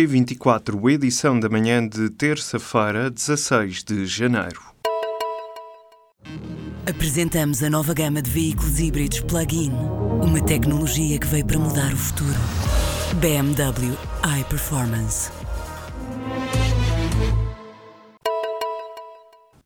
P24, edição da manhã de terça-feira, 16 de janeiro. Apresentamos a nova gama de veículos híbridos plug-in. Uma tecnologia que veio para mudar o futuro. BMW iPerformance.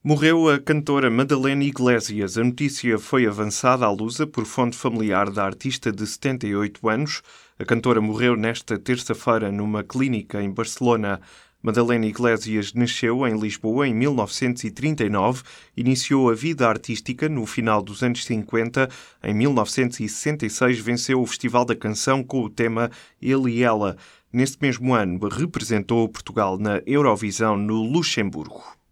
Morreu a cantora Madalena Iglesias. A notícia foi avançada à lusa por fonte familiar da artista de 78 anos. A cantora morreu nesta terça-feira numa clínica em Barcelona. Madalena Iglesias nasceu em Lisboa em 1939, iniciou a vida artística no final dos anos 50. Em 1966 venceu o Festival da Canção com o tema Ele e Ela. Nesse mesmo ano representou Portugal na Eurovisão no Luxemburgo.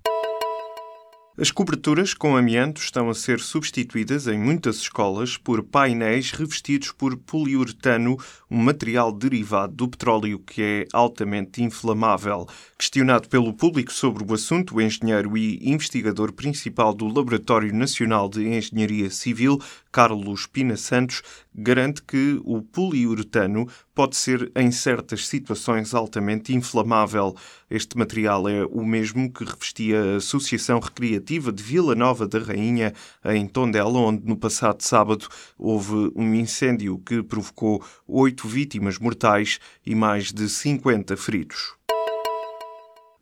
As coberturas com amianto estão a ser substituídas em muitas escolas por painéis revestidos por poliuretano, um material derivado do petróleo que é altamente inflamável. Questionado pelo público sobre o assunto, o engenheiro e investigador principal do Laboratório Nacional de Engenharia Civil, Carlos Pina Santos, garante que o poliuretano pode ser, em certas situações, altamente inflamável. Este material é o mesmo que revestia a Associação Recreativa de Vila Nova da Rainha, em Tondela, onde no passado sábado houve um incêndio que provocou oito vítimas mortais e mais de 50 feridos.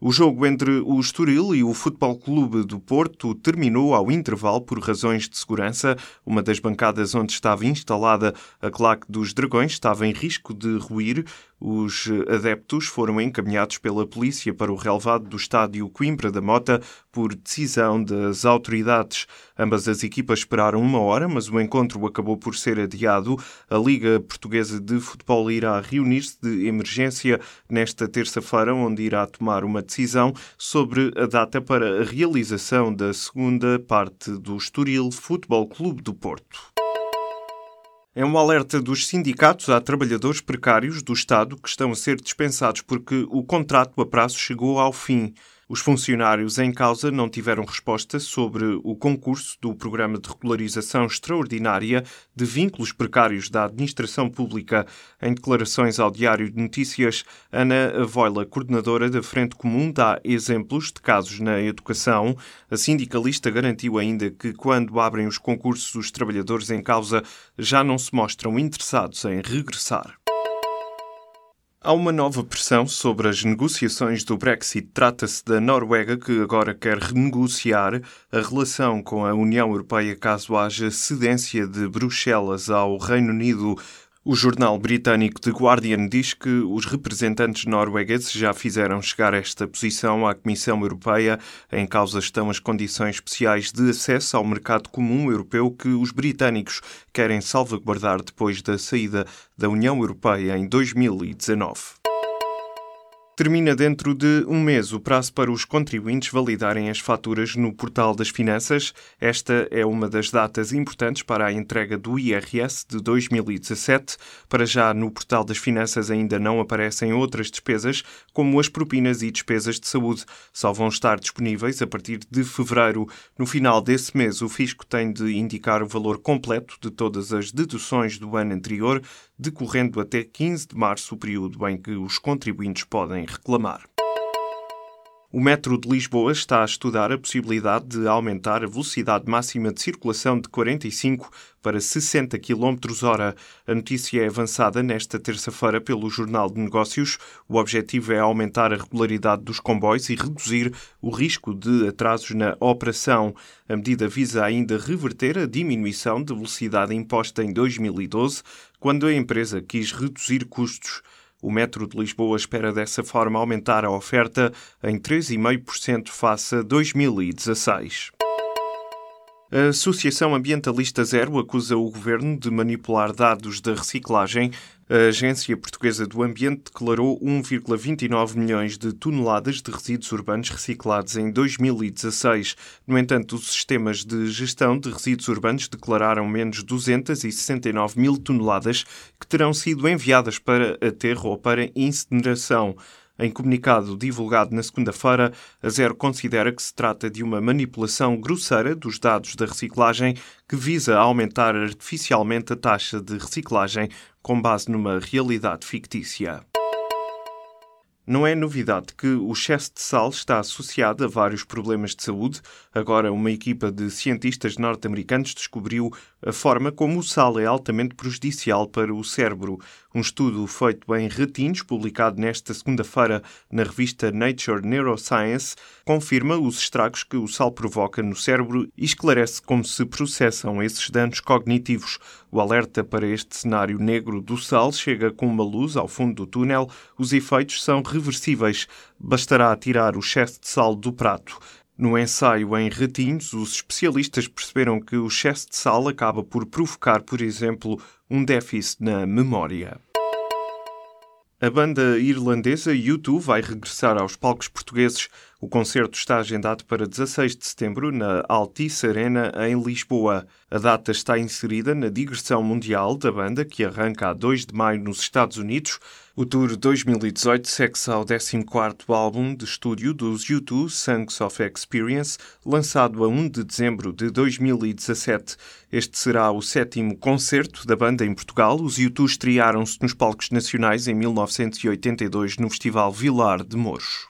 O jogo entre o Estoril e o Futebol Clube do Porto terminou ao intervalo por razões de segurança. Uma das bancadas onde estava instalada a claque dos Dragões estava em risco de ruir. Os adeptos foram encaminhados pela polícia para o relevado do estádio Coimbra da Mota por decisão das autoridades. Ambas as equipas esperaram uma hora, mas o encontro acabou por ser adiado. A Liga Portuguesa de Futebol irá reunir-se de emergência nesta terça-feira, onde irá tomar uma decisão sobre a data para a realização da segunda parte do Estoril Futebol Clube do Porto. É um alerta dos sindicatos a trabalhadores precários do Estado que estão a ser dispensados porque o contrato a prazo chegou ao fim. Os funcionários em causa não tiveram resposta sobre o concurso do Programa de Regularização Extraordinária de Vínculos Precários da Administração Pública. Em declarações ao Diário de Notícias, Ana Voila, coordenadora da Frente Comum, dá exemplos de casos na educação. A sindicalista garantiu ainda que, quando abrem os concursos, os trabalhadores em causa já não se mostram interessados em regressar. Há uma nova pressão sobre as negociações do Brexit. Trata-se da Noruega, que agora quer renegociar a relação com a União Europeia caso haja cedência de Bruxelas ao Reino Unido. O jornal britânico The Guardian diz que os representantes noruegueses já fizeram chegar esta posição à Comissão Europeia. Em causa estão as condições especiais de acesso ao mercado comum europeu que os britânicos querem salvaguardar depois da saída da União Europeia em 2019. Termina dentro de um mês o prazo para os contribuintes validarem as faturas no Portal das Finanças. Esta é uma das datas importantes para a entrega do IRS de 2017. Para já, no Portal das Finanças ainda não aparecem outras despesas, como as propinas e despesas de saúde. Só vão estar disponíveis a partir de fevereiro. No final desse mês, o Fisco tem de indicar o valor completo de todas as deduções do ano anterior, decorrendo até 15 de março, o período em que os contribuintes podem reclamar. O metro de Lisboa está a estudar a possibilidade de aumentar a velocidade máxima de circulação de 45 para 60 km hora. A notícia é avançada nesta terça-feira pelo Jornal de Negócios. O objetivo é aumentar a regularidade dos comboios e reduzir o risco de atrasos na operação. A medida visa ainda reverter a diminuição de velocidade imposta em 2012, quando a empresa quis reduzir custos. O Metro de Lisboa espera dessa forma aumentar a oferta em 3,5% face a 2016. A Associação Ambientalista Zero acusa o governo de manipular dados da reciclagem. A Agência Portuguesa do Ambiente declarou 1,29 milhões de toneladas de resíduos urbanos reciclados em 2016. No entanto, os sistemas de gestão de resíduos urbanos declararam menos 269 mil toneladas que terão sido enviadas para aterro ou para incineração. Em comunicado divulgado na segunda-feira, a Zero considera que se trata de uma manipulação grosseira dos dados da reciclagem que visa aumentar artificialmente a taxa de reciclagem com base numa realidade fictícia. Não é novidade que o excesso de sal está associado a vários problemas de saúde. Agora, uma equipa de cientistas norte-americanos descobriu a forma como o sal é altamente prejudicial para o cérebro. Um estudo feito em retinos, publicado nesta segunda-feira na revista Nature Neuroscience, confirma os estragos que o sal provoca no cérebro e esclarece como se processam esses danos cognitivos. O alerta para este cenário negro do sal chega com uma luz ao fundo do túnel. Os efeitos são reversíveis. Bastará tirar o excesso de sal do prato. No ensaio em ratinhos, os especialistas perceberam que o excesso de sal acaba por provocar, por exemplo, um déficit na memória. A banda irlandesa U2 vai regressar aos palcos portugueses. O concerto está agendado para 16 de setembro na Altice Arena, em Lisboa. A data está inserida na digressão mundial da banda, que arranca a 2 de maio nos Estados Unidos. O tour 2018 segue-se ao 14º álbum de estúdio dos U2, Songs of Experience, lançado a 1 de dezembro de 2017. Este será o sétimo concerto da banda em Portugal. Os U2 estrearam-se nos palcos nacionais em 1982 no Festival Vilar de Mouros.